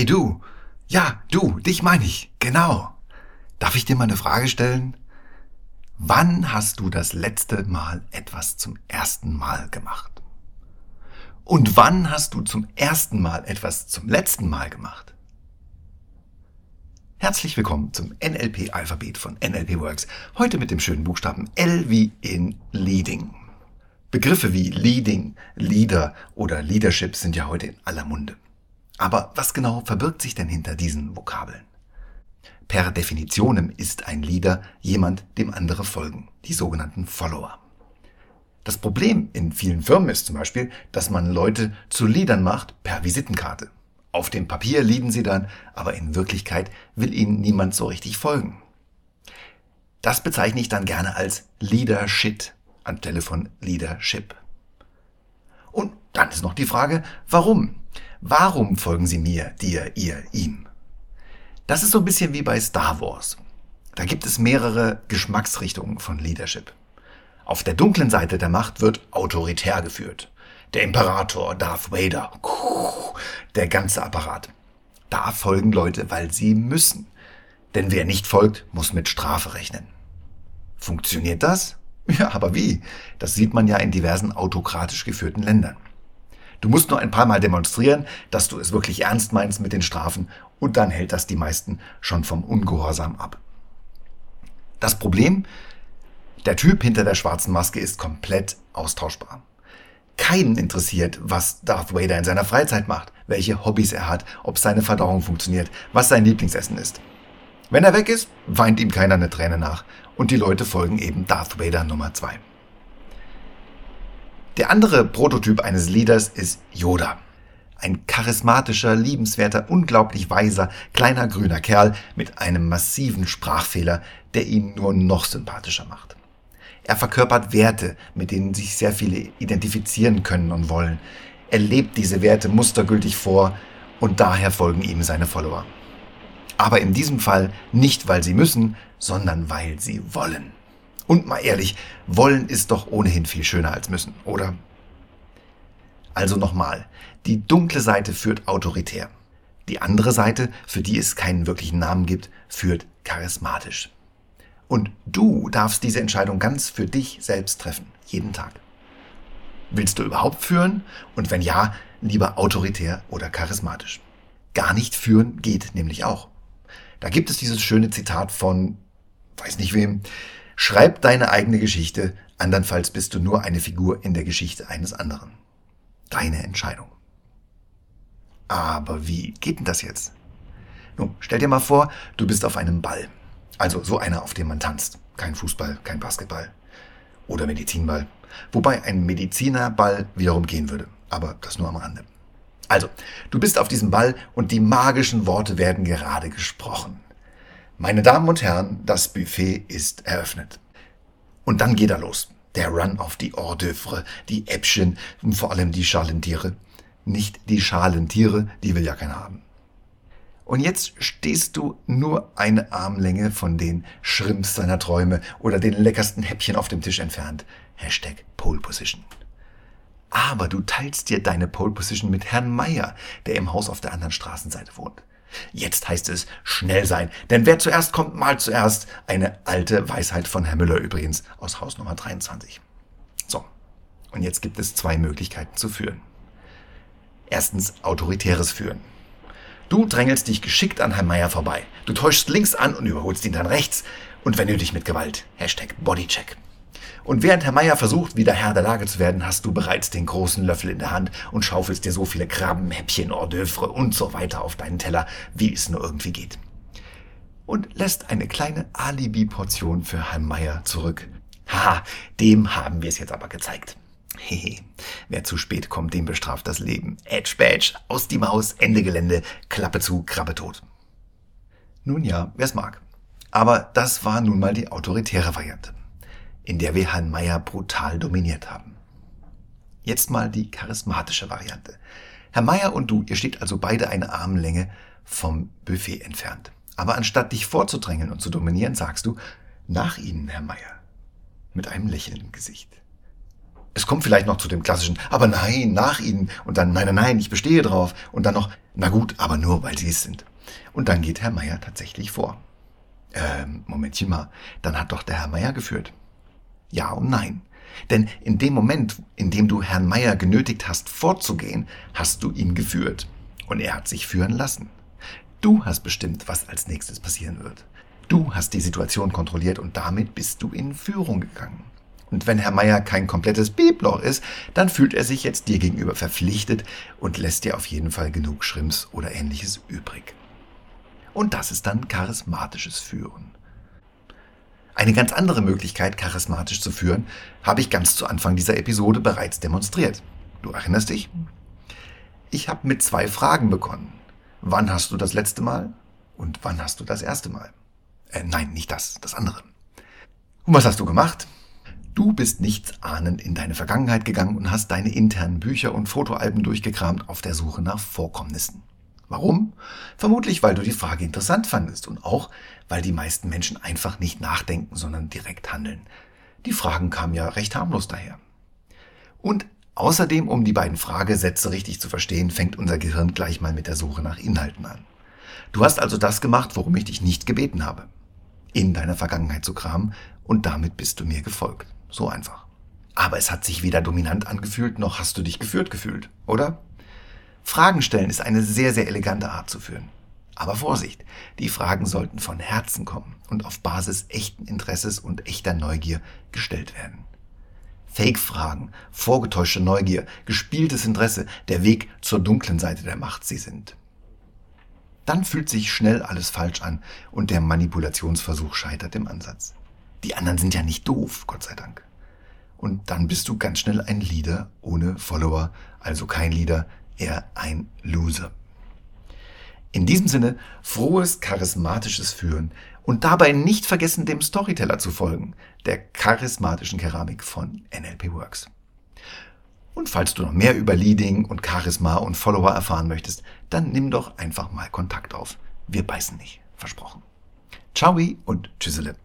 Hey du. Ja, du, dich meine ich. Genau. Darf ich dir mal eine Frage stellen? Wann hast du das letzte Mal etwas zum ersten Mal gemacht? Und wann hast du zum ersten Mal etwas zum letzten Mal gemacht? Herzlich willkommen zum NLP-Alphabet von NLP Works. Heute mit dem schönen Buchstaben L wie in Leading. Begriffe wie Leading, Leader oder Leadership sind ja heute in aller Munde. Aber was genau verbirgt sich denn hinter diesen Vokabeln? Per Definitionem ist ein Leader jemand, dem andere folgen, die sogenannten Follower. Das Problem in vielen Firmen ist zum Beispiel, dass man Leute zu Leadern macht per Visitenkarte. Auf dem Papier lieben sie dann, aber in Wirklichkeit will ihnen niemand so richtig folgen. Das bezeichne ich dann gerne als Leadership anstelle von Leadership. Und dann ist noch die Frage, warum? Warum folgen sie mir, dir, ihr, ihm? Das ist so ein bisschen wie bei Star Wars. Da gibt es mehrere Geschmacksrichtungen von Leadership. Auf der dunklen Seite der Macht wird autoritär geführt. Der Imperator, Darth Vader, der ganze Apparat. Da folgen Leute, weil sie müssen. Denn wer nicht folgt, muss mit Strafe rechnen. Funktioniert das? Ja, aber wie? Das sieht man ja in diversen autokratisch geführten Ländern. Du musst nur ein paar Mal demonstrieren, dass du es wirklich ernst meinst mit den Strafen und dann hält das die meisten schon vom Ungehorsam ab. Das Problem? Der Typ hinter der schwarzen Maske ist komplett austauschbar. Keinen interessiert, was Darth Vader in seiner Freizeit macht, welche Hobbys er hat, ob seine Verdauung funktioniert, was sein Lieblingsessen ist. Wenn er weg ist, weint ihm keiner eine Träne nach und die Leute folgen eben Darth Vader Nummer 2. Der andere Prototyp eines Leaders ist Yoda. Ein charismatischer, liebenswerter, unglaublich weiser, kleiner grüner Kerl mit einem massiven Sprachfehler, der ihn nur noch sympathischer macht. Er verkörpert Werte, mit denen sich sehr viele identifizieren können und wollen. Er lebt diese Werte mustergültig vor und daher folgen ihm seine Follower. Aber in diesem Fall nicht, weil sie müssen, sondern weil sie wollen. Und mal ehrlich, wollen ist doch ohnehin viel schöner als müssen, oder? Also nochmal, die dunkle Seite führt autoritär. Die andere Seite, für die es keinen wirklichen Namen gibt, führt charismatisch. Und du darfst diese Entscheidung ganz für dich selbst treffen, jeden Tag. Willst du überhaupt führen? Und wenn ja, lieber autoritär oder charismatisch. Gar nicht führen geht nämlich auch. Da gibt es dieses schöne Zitat von, weiß nicht wem, Schreib deine eigene Geschichte, andernfalls bist du nur eine Figur in der Geschichte eines anderen. Deine Entscheidung. Aber wie geht denn das jetzt? Nun, stell dir mal vor, du bist auf einem Ball. Also so einer, auf dem man tanzt. Kein Fußball, kein Basketball. Oder Medizinball. Wobei ein Medizinerball wiederum gehen würde. Aber das nur am Rande. Also, du bist auf diesem Ball und die magischen Worte werden gerade gesprochen. Meine Damen und Herren, das Buffet ist eröffnet. Und dann geht er los. Der Run auf die Hors d'oeuvre, die Äppchen und vor allem die Schalentiere. Nicht die Schalentiere, die will ja keiner haben. Und jetzt stehst du nur eine Armlänge von den Shrimps seiner Träume oder den leckersten Häppchen auf dem Tisch entfernt. Hashtag Pole Position. Aber du teilst dir deine Pole Position mit Herrn Meier, der im Haus auf der anderen Straßenseite wohnt. Jetzt heißt es schnell sein, denn wer zuerst kommt, mal zuerst. Eine alte Weisheit von Herr Müller übrigens aus Haus Nummer 23. So, und jetzt gibt es zwei Möglichkeiten zu führen. Erstens autoritäres Führen. Du drängelst dich geschickt an Herrn Meier vorbei. Du täuschst links an und überholst ihn dann rechts. Und wenn nötig mit Gewalt. Hashtag Bodycheck. Und während Herr Meier versucht, wieder Herr der Lage zu werden, hast du bereits den großen Löffel in der Hand und schaufelst dir so viele Krabben, Häppchen, Hors d'oeuvre und so weiter auf deinen Teller, wie es nur irgendwie geht. Und lässt eine kleine Alibi-Portion für Herrn Meier zurück. Ha, dem haben wir es jetzt aber gezeigt. Hehe, wer zu spät kommt, dem bestraft das Leben. Edge Badge, aus die Maus, Ende Gelände, Klappe zu, Krabbe tot. Nun ja, wer's mag. Aber das war nun mal die autoritäre Variante in der wir Herrn Meyer brutal dominiert haben. Jetzt mal die charismatische Variante. Herr Meyer und du, ihr steht also beide eine Armlänge vom Buffet entfernt. Aber anstatt dich vorzudrängeln und zu dominieren, sagst du, nach Ihnen, Herr Meyer, mit einem Lächeln im Gesicht. Es kommt vielleicht noch zu dem klassischen, aber nein, nach ihnen. Und dann, nein, nein, nein, ich bestehe drauf. Und dann noch, na gut, aber nur, weil sie es sind. Und dann geht Herr Meier tatsächlich vor. Ähm, Momentchen mal, dann hat doch der Herr Meier geführt. Ja und nein. Denn in dem Moment, in dem du Herrn Meier genötigt hast, vorzugehen, hast du ihn geführt. Und er hat sich führen lassen. Du hast bestimmt, was als nächstes passieren wird. Du hast die Situation kontrolliert und damit bist du in Führung gegangen. Und wenn Herr Meier kein komplettes Bibloch ist, dann fühlt er sich jetzt dir gegenüber verpflichtet und lässt dir auf jeden Fall genug Schrimps oder ähnliches übrig. Und das ist dann charismatisches Führen. Eine ganz andere Möglichkeit, charismatisch zu führen, habe ich ganz zu Anfang dieser Episode bereits demonstriert. Du erinnerst dich? Ich habe mit zwei Fragen begonnen. Wann hast du das letzte Mal? Und wann hast du das erste Mal? Äh, nein, nicht das, das andere. Und was hast du gemacht? Du bist nichts ahnend in deine Vergangenheit gegangen und hast deine internen Bücher und Fotoalben durchgekramt auf der Suche nach Vorkommnissen. Warum? Vermutlich, weil du die Frage interessant fandest und auch, weil die meisten Menschen einfach nicht nachdenken, sondern direkt handeln. Die Fragen kamen ja recht harmlos daher. Und außerdem, um die beiden Fragesätze richtig zu verstehen, fängt unser Gehirn gleich mal mit der Suche nach Inhalten an. Du hast also das gemacht, worum ich dich nicht gebeten habe. In deiner Vergangenheit zu kramen und damit bist du mir gefolgt. So einfach. Aber es hat sich weder dominant angefühlt, noch hast du dich geführt gefühlt, oder? Fragen stellen ist eine sehr, sehr elegante Art zu führen. Aber Vorsicht, die Fragen sollten von Herzen kommen und auf Basis echten Interesses und echter Neugier gestellt werden. Fake-Fragen, vorgetäuschte Neugier, gespieltes Interesse, der Weg zur dunklen Seite der Macht sie sind. Dann fühlt sich schnell alles falsch an und der Manipulationsversuch scheitert im Ansatz. Die anderen sind ja nicht doof, Gott sei Dank. Und dann bist du ganz schnell ein Leader ohne Follower, also kein Leader, er ein Loser. In diesem Sinne, frohes, charismatisches Führen und dabei nicht vergessen, dem Storyteller zu folgen, der charismatischen Keramik von NLP Works. Und falls du noch mehr über Leading und Charisma und Follower erfahren möchtest, dann nimm doch einfach mal Kontakt auf. Wir beißen nicht, versprochen. Ciao und tschüssele.